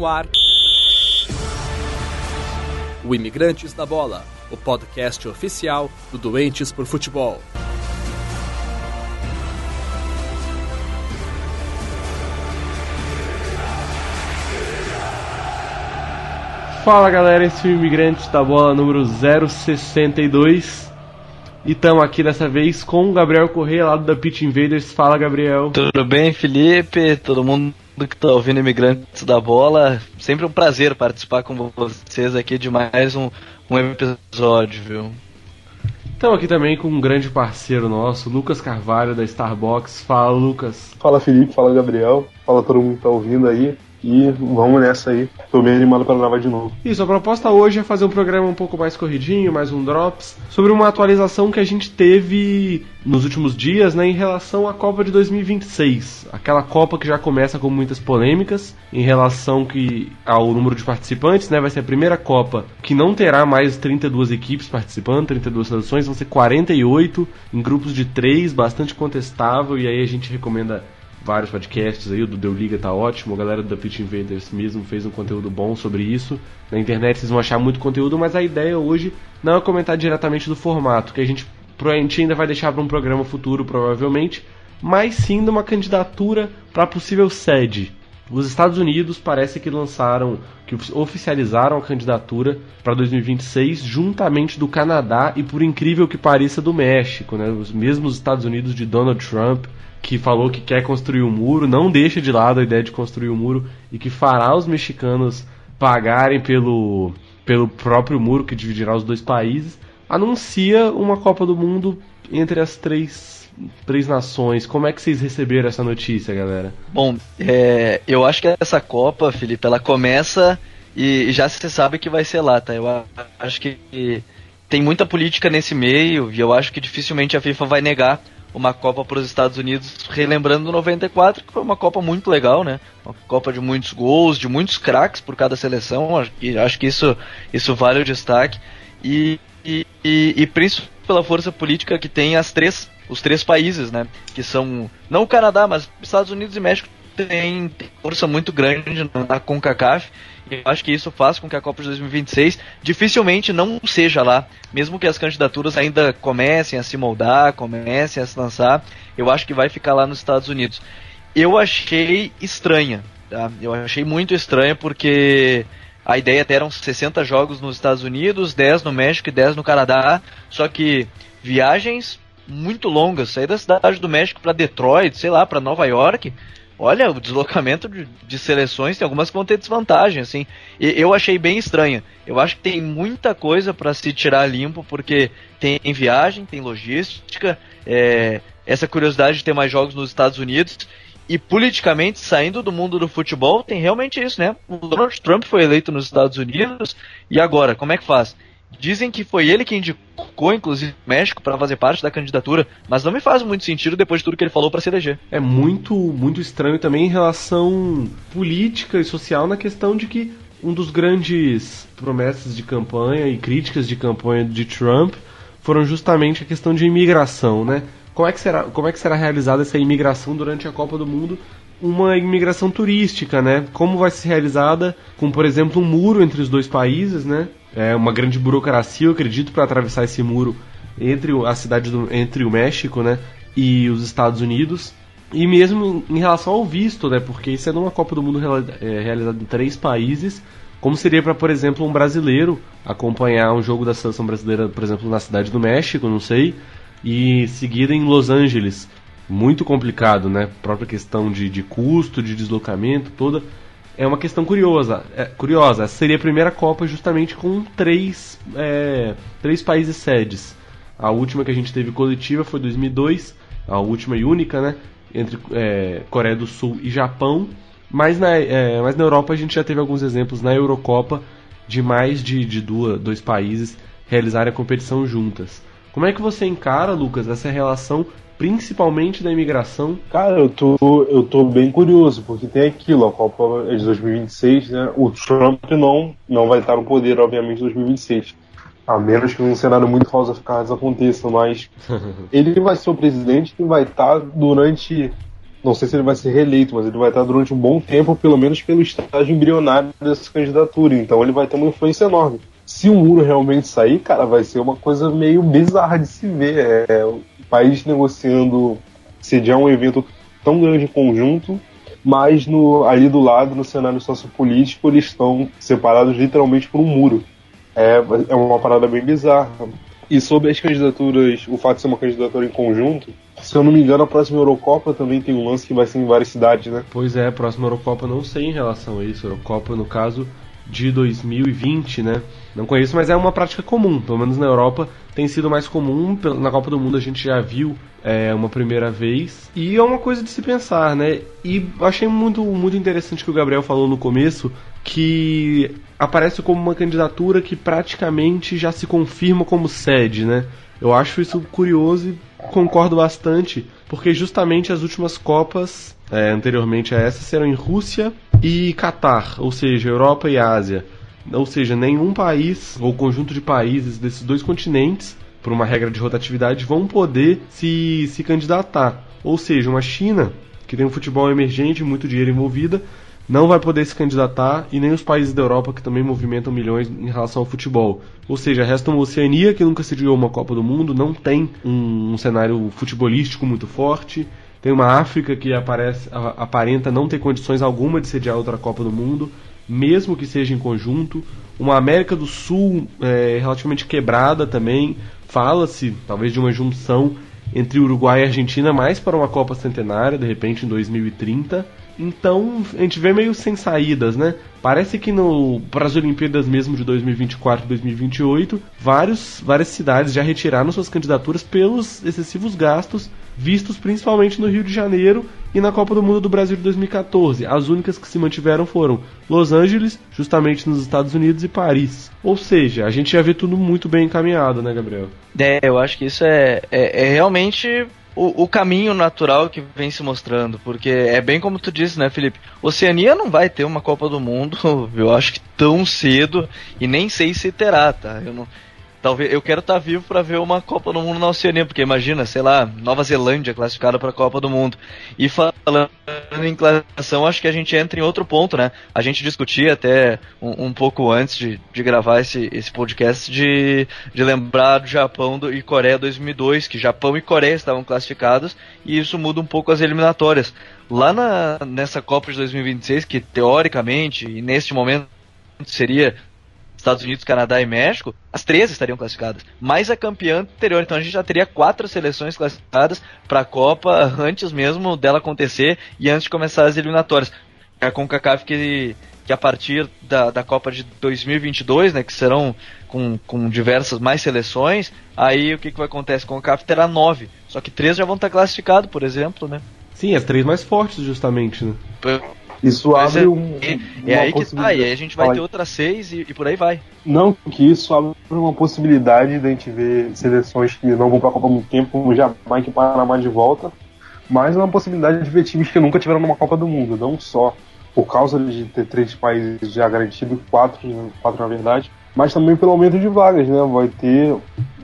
no ar. O Imigrantes da Bola, o podcast oficial do Doentes por Futebol. Fala galera, esse é o Imigrantes da Bola número 062 e estamos aqui dessa vez com o Gabriel Correia, lá da Pitch Invaders. Fala Gabriel. Tudo bem, Felipe? Todo mundo que está ouvindo Imigrantes da Bola, sempre um prazer participar com vocês aqui de mais um, um episódio, viu? Estamos aqui também com um grande parceiro nosso, Lucas Carvalho da Starbucks. Fala Lucas. Fala Felipe, fala Gabriel, fala todo mundo que está ouvindo aí. E vamos nessa aí. Tô bem animado para gravar de novo. Isso, a proposta hoje é fazer um programa um pouco mais corridinho, mais um Drops, sobre uma atualização que a gente teve nos últimos dias, né, em relação à Copa de 2026. Aquela Copa que já começa com muitas polêmicas em relação que ao número de participantes, né, vai ser a primeira Copa que não terá mais 32 equipes participando, 32 seleções, vão ser 48 em grupos de 3, bastante contestável, e aí a gente recomenda vários podcasts aí, o do Deu Liga tá ótimo, a galera do Pitch Invaders mesmo fez um conteúdo bom sobre isso. Na internet vocês vão achar muito conteúdo, mas a ideia hoje não é comentar diretamente do formato, que a gente, a gente ainda vai deixar para um programa futuro provavelmente, mas sim de uma candidatura para possível sede. Os Estados Unidos parece que lançaram, que oficializaram a candidatura para 2026 juntamente do Canadá e por incrível que pareça do México, né? Os mesmos Estados Unidos de Donald Trump que falou que quer construir um muro, não deixa de lado a ideia de construir um muro e que fará os mexicanos pagarem pelo, pelo próprio muro que dividirá os dois países, anuncia uma Copa do Mundo entre as três, três nações. Como é que vocês receberam essa notícia, galera? Bom, é, eu acho que essa Copa, Felipe, ela começa e já se sabe que vai ser lá, tá? Eu acho que tem muita política nesse meio e eu acho que dificilmente a FIFA vai negar uma Copa para os Estados Unidos, relembrando 94, que foi uma Copa muito legal, né? Uma Copa de muitos gols, de muitos craques por cada seleção, e acho que isso, isso vale o destaque. E, e, e, e principalmente pela força política que tem as três, os três países, né? Que são, não o Canadá, mas Estados Unidos e México tem, tem força muito grande na CONCACAF eu acho que isso faz com que a Copa de 2026 dificilmente não seja lá, mesmo que as candidaturas ainda comecem a se moldar, comecem a se lançar, eu acho que vai ficar lá nos Estados Unidos. Eu achei estranha, tá? Eu achei muito estranha porque a ideia até eram 60 jogos nos Estados Unidos, 10 no México e 10 no Canadá, só que viagens muito longas, sair da cidade do México para Detroit, sei lá, para Nova York, olha, o deslocamento de, de, seleções tem algumas que vão ter desvantagem, assim. E, eu achei bem estranha. Eu acho que tem muita coisa para se tirar limpo, porque tem viagem, tem logística, é, essa curiosidade de ter mais jogos nos Estados Unidos. E politicamente, saindo do mundo do futebol, tem realmente isso, né? O Donald Trump foi eleito nos Estados Unidos, e agora, como é que faz? Dizem que foi ele que indicou, inclusive, o México para fazer parte da candidatura, mas não me faz muito sentido depois de tudo que ele falou para se eleger. É muito, muito estranho também em relação política e social na questão de que um dos grandes promessas de campanha e críticas de campanha de Trump foram justamente a questão de imigração, né? Como é que será, como é que será realizada essa imigração durante a Copa do Mundo? Uma imigração turística, né? Como vai ser realizada com, por exemplo, um muro entre os dois países, né? É, uma grande burocracia, eu acredito, para atravessar esse muro entre a cidade do, entre o México, né, e os Estados Unidos. E mesmo em relação ao visto, né, porque sendo é uma Copa do Mundo é, realizada em três países, como seria para, por exemplo, um brasileiro acompanhar um jogo da seleção brasileira, por exemplo, na cidade do México, não sei, e seguida em Los Angeles. Muito complicado, né? Própria questão de, de custo, de deslocamento, toda é uma questão curiosa. É, curiosa. Essa seria a primeira Copa justamente com três, é, três países sedes. A última que a gente teve coletiva foi 2002, a última e única, né? Entre é, Coreia do Sul e Japão. Mas na, é, mas na Europa a gente já teve alguns exemplos na Eurocopa de mais de, de duas, dois países realizarem a competição juntas. Como é que você encara, Lucas, essa relação principalmente da imigração? Cara, eu tô, eu tô bem curioso, porque tem aquilo, a Copa é de 2026, né? O Trump não, não vai estar no poder, obviamente, em 2026. A menos que um cenário muito falsificado aconteça, mas ele vai ser o presidente que vai estar durante não sei se ele vai ser reeleito, mas ele vai estar durante um bom tempo, pelo menos pelo estágio embrionário dessa candidatura. Então ele vai ter uma influência enorme. Se o muro realmente sair, cara, vai ser uma coisa meio bizarra de se ver. É, é o país negociando sediar um evento tão grande em conjunto, mas no, ali do lado, no cenário sociopolítico, eles estão separados literalmente por um muro. É, é uma parada bem bizarra. E sobre as candidaturas, o fato de ser uma candidatura em conjunto, se eu não me engano, a próxima Eurocopa também tem um lance que vai ser em várias cidades, né? Pois é, a próxima Eurocopa não sei em relação a isso. Eurocopa, no caso de 2020, né? Não conheço, mas é uma prática comum. Pelo menos na Europa tem sido mais comum. Na Copa do Mundo a gente já viu é, uma primeira vez. E é uma coisa de se pensar, né? E achei muito, muito interessante que o Gabriel falou no começo que aparece como uma candidatura que praticamente já se confirma como sede, né? Eu acho isso curioso e concordo bastante, porque justamente as últimas Copas, é, anteriormente a essa, serão em Rússia e Catar, ou seja, Europa e Ásia. Ou seja, nenhum país ou conjunto de países desses dois continentes, por uma regra de rotatividade, vão poder se, se candidatar. Ou seja, uma China, que tem um futebol emergente, muito dinheiro envolvida, não vai poder se candidatar e nem os países da Europa que também movimentam milhões em relação ao futebol. Ou seja, resta uma Oceania que nunca sediou uma Copa do Mundo, não tem um, um cenário futebolístico muito forte. Tem uma África que aparece, aparenta não ter condições alguma de sediar outra Copa do Mundo, mesmo que seja em conjunto. Uma América do Sul é, relativamente quebrada também. Fala-se talvez de uma junção entre Uruguai e Argentina mais para uma Copa Centenária, de repente em 2030 então, a gente vê meio sem saídas, né? Parece que no para as Olimpíadas mesmo de 2024 e 2028, vários, várias cidades já retiraram suas candidaturas pelos excessivos gastos vistos principalmente no Rio de Janeiro e na Copa do Mundo do Brasil de 2014. As únicas que se mantiveram foram Los Angeles, justamente nos Estados Unidos, e Paris. Ou seja, a gente já vê tudo muito bem encaminhado, né, Gabriel? É, eu acho que isso é, é, é realmente o, o, caminho natural que vem se mostrando, porque é bem como tu disse, né, Felipe? Oceania não vai ter uma Copa do Mundo, eu acho que tão cedo, e nem sei se terá, tá? Eu não, Talvez eu quero estar tá vivo para ver uma Copa do Mundo na Oceania, porque imagina, sei lá, Nova Zelândia classificada para a Copa do Mundo. E falando em classificação, acho que a gente entra em outro ponto, né? A gente discutia até um, um pouco antes de, de gravar esse, esse podcast de, de lembrar do Japão do, e Coreia 2002, que Japão e Coreia estavam classificados e isso muda um pouco as eliminatórias. Lá na, nessa Copa de 2026, que teoricamente e neste momento seria Estados Unidos, Canadá e México, as três estariam classificadas. Mais a campeã anterior. Então a gente já teria quatro seleções classificadas para a Copa antes mesmo dela acontecer e antes de começar as eliminatórias. A é CONCACAF que, que a partir da, da Copa de 2022, né, que serão com, com diversas mais seleções, aí o que, que vai acontecer? A CONCACAF terá nove. Só que três já vão estar classificados, por exemplo, né? Sim, as três mais fortes, justamente, né? Isso abre um. É, aí que tá, e aí a gente vai ter outras seis e, e, por aí vai. Não, que isso abre uma possibilidade de a gente ver seleções que não vão pra Copa há muito tempo, como Jamaica e Panamá de volta, mas uma possibilidade de ver times que nunca tiveram numa Copa do Mundo, não só por causa de ter três países já garantidos, quatro, quatro na verdade, mas também pelo aumento de vagas, né? Vai ter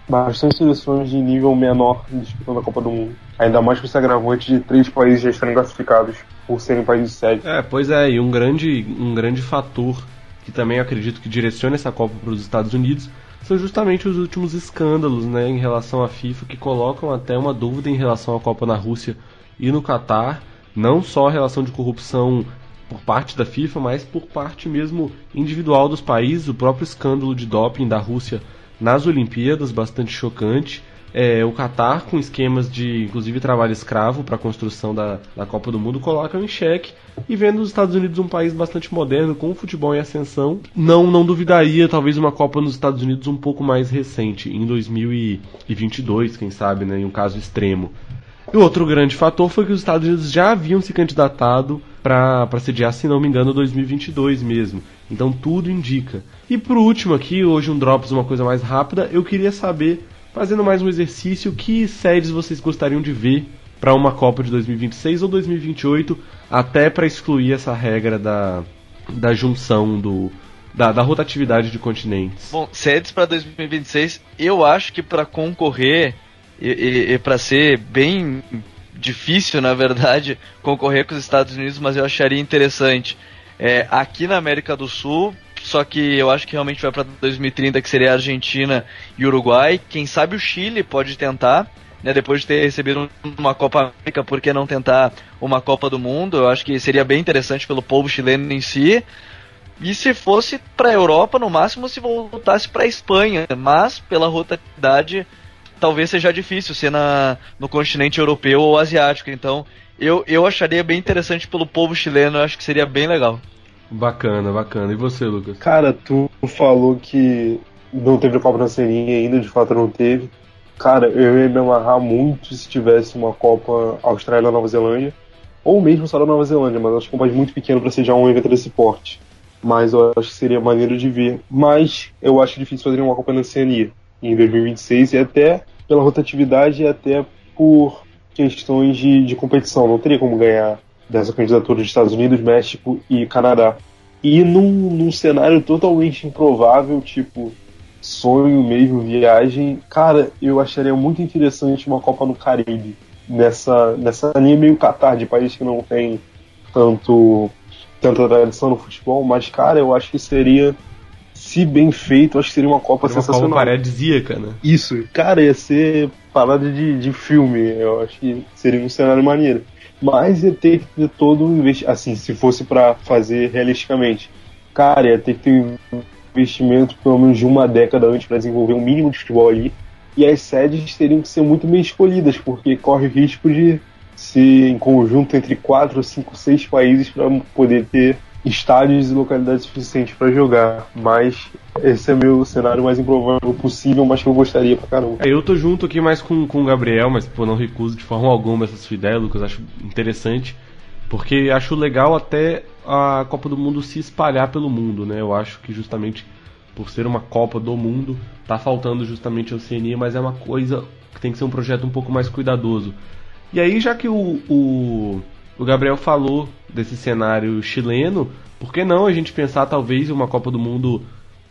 bastante seleções de nível menor disputando a Copa do Mundo. Ainda mais com esse agravante de três países já estarem classificados por serem países sede. É, pois é, e um grande, um grande fator que também acredito que direciona essa Copa para os Estados Unidos são justamente os últimos escândalos né, em relação à FIFA que colocam até uma dúvida em relação à Copa na Rússia e no Catar, não só a relação de corrupção por parte da FIFA, mas por parte mesmo individual dos países, o próprio escândalo de doping da Rússia nas Olimpíadas, bastante chocante. É, o Qatar, com esquemas de, inclusive, trabalho escravo para a construção da, da Copa do Mundo, colocam em xeque. E vendo os Estados Unidos um país bastante moderno, com futebol em ascensão, não, não duvidaria talvez uma Copa nos Estados Unidos um pouco mais recente, em 2022, quem sabe, né, em um caso extremo. E outro grande fator foi que os Estados Unidos já haviam se candidatado para sediar, se não me engano, 2022 mesmo. Então tudo indica. E por último aqui, hoje um Drops, uma coisa mais rápida, eu queria saber, fazendo mais um exercício, que séries vocês gostariam de ver para uma Copa de 2026 ou 2028, até para excluir essa regra da, da junção do, da, da, rotatividade de continentes. Bom, séries para 2026, eu acho que para concorrer e, e, e para ser bem difícil, na verdade, concorrer com os Estados Unidos, mas eu acharia interessante. É, aqui na América do Sul, só que eu acho que realmente vai para 2030, que seria a Argentina e Uruguai. Quem sabe o Chile pode tentar, né, depois de ter recebido uma Copa América, por que não tentar uma Copa do Mundo? Eu acho que seria bem interessante pelo povo chileno em si. E se fosse para a Europa, no máximo se voltasse para a Espanha, mas pela rotatividade talvez seja difícil ser na, no continente europeu ou asiático. Então eu, eu acharia bem interessante pelo povo chileno, eu acho que seria bem legal. Bacana, bacana. E você, Lucas? Cara, tu falou que não teve a Copa na Serinha ainda, de fato não teve. Cara, eu ia me amarrar muito se tivesse uma Copa Austrália-Nova Zelândia, ou mesmo só da Nova Zelândia, mas acho que é um país muito pequeno para ser já um evento desse porte. Mas eu acho que seria maneiro de ver. Mas eu acho difícil fazer uma Copa na Oceania em 2026 e até pela rotatividade e até por questões de, de competição. Não teria como ganhar dessa candidatura dos Estados Unidos, México e Canadá. E num, num cenário totalmente improvável, tipo sonho mesmo, viagem, cara, eu acharia muito interessante uma Copa no Caribe. Nessa, nessa linha meio Catar, de país que não tem tanto tanta tradição no futebol, mas, cara, eu acho que seria se bem feito, acho que seria uma Copa seria uma sensacional. Copa paradisíaca, né? Isso, cara, ia ser parada de, de filme, eu acho que seria um cenário maneiro. Mas ia ter que ter todo um investimento, assim, se fosse para fazer realisticamente. Cara, ia ter que ter um investimento pelo menos de uma década antes para desenvolver um mínimo de futebol ali. E as sedes teriam que ser muito bem escolhidas, porque corre o risco de ser em conjunto entre quatro, cinco, seis países para poder ter estádios e localidades suficientes para jogar. Mas esse é meu cenário mais improvável possível, mas que eu gostaria pra caramba. É, eu tô junto aqui mais com, com o Gabriel, mas pô, não recuso de forma alguma essas suas ideias, Lucas. Acho interessante. Porque acho legal até a Copa do Mundo se espalhar pelo mundo, né? Eu acho que justamente por ser uma Copa do Mundo, tá faltando justamente a Oceania, mas é uma coisa que tem que ser um projeto um pouco mais cuidadoso. E aí, já que o, o o Gabriel falou desse cenário chileno, por que não a gente pensar talvez uma Copa do Mundo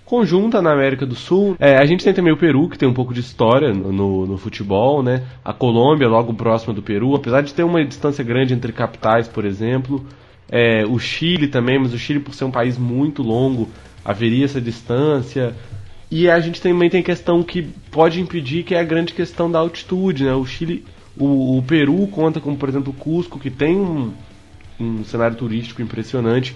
conjunta na América do Sul? É, a gente tem também o Peru, que tem um pouco de história no, no, no futebol, né? A Colômbia, logo próxima do Peru, apesar de ter uma distância grande entre capitais, por exemplo. É, o Chile também, mas o Chile, por ser um país muito longo, haveria essa distância. E a gente também tem questão que pode impedir, que é a grande questão da altitude, né? O Chile o, o, Peru conta como, por exemplo, o Cusco, que tem um, um cenário turístico impressionante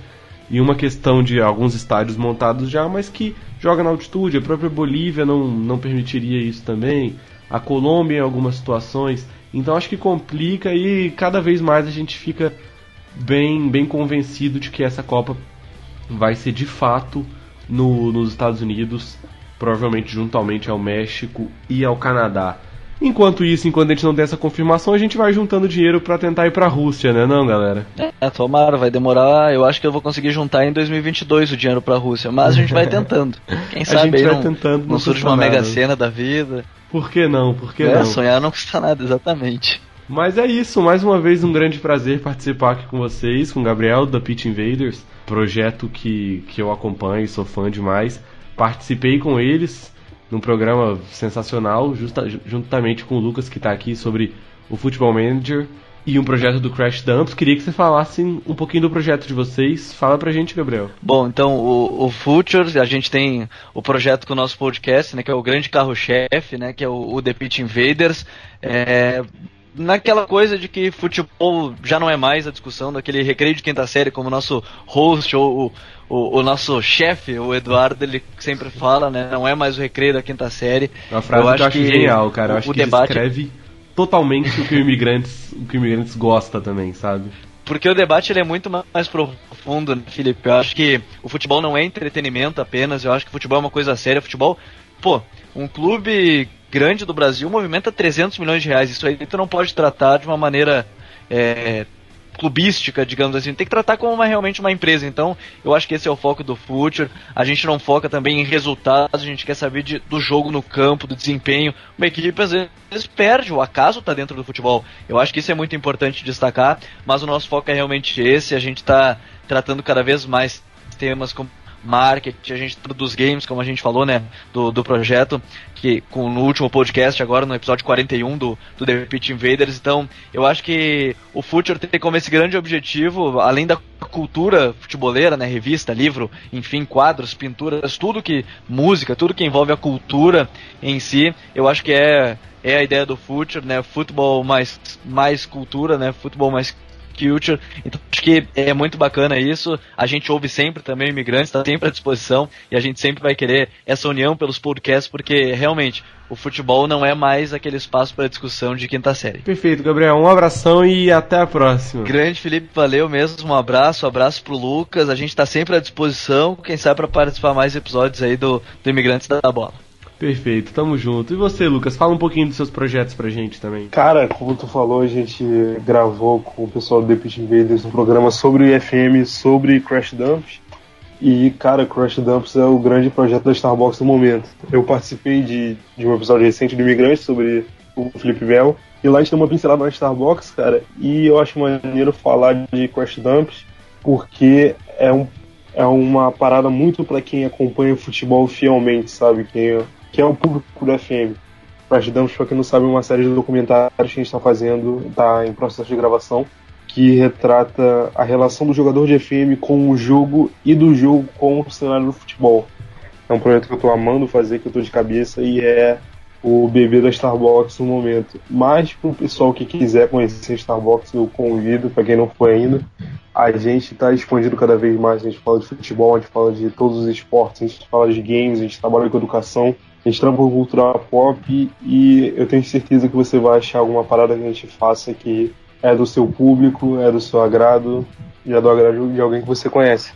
e uma questão de alguns estádios montados já, mas que joga na altitude. A própria Bolívia não, não permitiria isso também. A Colômbia em algumas situações. Então acho que complica e cada vez mais a gente fica bem, bem convencido de que essa Copa vai ser de fato no, nos Estados Unidos, provavelmente juntamente ao México e ao Canadá. Enquanto isso, enquanto a gente não tem essa confirmação, a gente vai juntando dinheiro para tentar ir pra Rússia, né, não, galera? É, tomara, vai demorar. Eu acho que eu vou conseguir juntar em 2022 o dinheiro pra Rússia, mas a gente vai tentando. Quem sabe a gente vai não, tentando, não, não surge uma nada. mega cena da vida. Por que não? Por que é, não? sonhar não custa nada, exatamente. Mas é isso, mais uma vez um grande prazer participar aqui com vocês, com o Gabriel da Pitch Invaders, projeto que, que eu acompanho e sou fã demais. Participei com eles num programa sensacional, justa, juntamente com o Lucas que está aqui sobre o Futebol Manager e um projeto do Crash Dumps. Queria que você falasse um pouquinho do projeto de vocês. Fala pra gente, Gabriel. Bom, então o, o a gente tem o projeto com o nosso podcast, né, que é o grande carro-chefe, né, que é o, o The Pitch Invaders. É, naquela coisa de que futebol já não é mais a discussão daquele recreio de quinta série, como o nosso host ou o, o nosso chefe, o Eduardo, ele sempre fala, né? Não é mais o recreio da quinta série. Uma frase eu que eu acho que genial, cara. Eu acho que debate... ele escreve totalmente o que o imigrantes, o que o imigrantes gosta também, sabe? Porque o debate ele é muito mais profundo, né, Felipe? Eu acho que o futebol não é entretenimento apenas, eu acho que o futebol é uma coisa séria. O futebol, pô, um clube grande do Brasil movimenta 300 milhões de reais. Isso aí tu não pode tratar de uma maneira é, clubística, digamos assim. Tem que tratar como uma, realmente uma empresa. Então, eu acho que esse é o foco do Future. A gente não foca também em resultados, a gente quer saber de, do jogo no campo, do desempenho. Uma equipe às vezes perde, o acaso está dentro do futebol. Eu acho que isso é muito importante destacar, mas o nosso foco é realmente esse. A gente está tratando cada vez mais temas como marketing, a gente dos games, como a gente falou, né, do, do projeto, que com, no último podcast agora, no episódio 41 do, do The Pitch Invaders, então eu acho que o Future tem como esse grande objetivo, além da cultura futeboleira, né, revista, livro, enfim, quadros, pinturas, tudo que, música, tudo que envolve a cultura em si, eu acho que é é a ideia do Future, né? Futebol mais, mais cultura, né? Futebol mais culture. Então acho que é muito bacana isso. A gente ouve sempre também imigrantes, está sempre à disposição e a gente sempre vai querer essa união pelos podcasts, porque realmente o futebol não é mais aquele espaço para discussão de quinta série. Perfeito, Gabriel. Um abração e até a próxima. Grande Felipe, valeu mesmo. Um abraço, um abraço pro Lucas. A gente está sempre à disposição, quem sabe para participar mais episódios aí do, do Imigrantes da Bola. Perfeito, tamo junto. E você, Lucas, fala um pouquinho dos seus projetos pra gente também. Cara, como tu falou, a gente gravou com o pessoal do The Pitch Invaders um programa sobre o IFM, sobre Crash Dumps. E, cara, Crash Dumps é o grande projeto da Starbucks no momento. Eu participei de, de um episódio recente do Imigrante sobre o Felipe Mel. E lá a gente deu uma pincelada na Starbucks, cara. E eu acho maneiro falar de Crash Dumps, porque é, um, é uma parada muito para quem acompanha o futebol fielmente, sabe? Quem que é o público do FM. Nós damos, para quem não sabe, uma série de documentários que a gente está fazendo, está em processo de gravação, que retrata a relação do jogador de FM com o jogo e do jogo com o cenário do futebol. É um projeto que eu estou amando fazer, que eu estou de cabeça e é o bebê da Starbucks no momento. Mas para o pessoal que quiser conhecer Starbucks, eu convido, para quem não foi ainda. A gente está expandindo cada vez mais. A gente fala de futebol, a gente fala de todos os esportes, a gente fala de games, a gente trabalha com educação. A gente trampa com cultura pop e eu tenho certeza que você vai achar alguma parada que a gente faça que é do seu público, é do seu agrado e é do agrado de alguém que você conhece.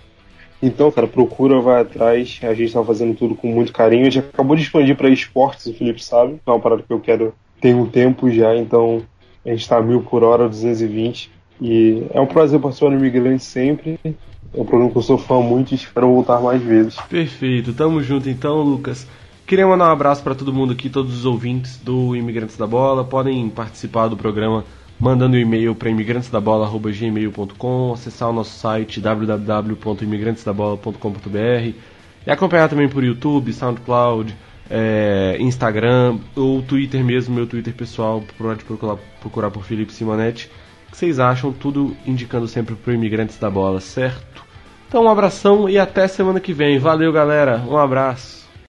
Então, cara, procura, vai atrás. A gente tá fazendo tudo com muito carinho. A gente acabou de expandir para esportes, o Felipe sabe. É uma parada que eu quero ter um tempo já, então a gente tá mil por hora, 220. E é um prazer participar do Imigrante sempre. É um programa que eu sou fã muito e espero voltar mais vezes. Perfeito, tamo junto então, Lucas. Queria mandar um abraço para todo mundo aqui, todos os ouvintes do Imigrantes da Bola. Podem participar do programa mandando um e-mail para imigrantesdabola.gmail.com, acessar o nosso site www.imigrantesdabola.com.br e acompanhar também por YouTube, SoundCloud, é, Instagram ou Twitter mesmo, meu Twitter pessoal, pode procurar, procurar por Felipe Simonetti. O que vocês acham? Tudo indicando sempre para Imigrantes da Bola, certo? Então um abração e até semana que vem. Valeu, galera. Um abraço.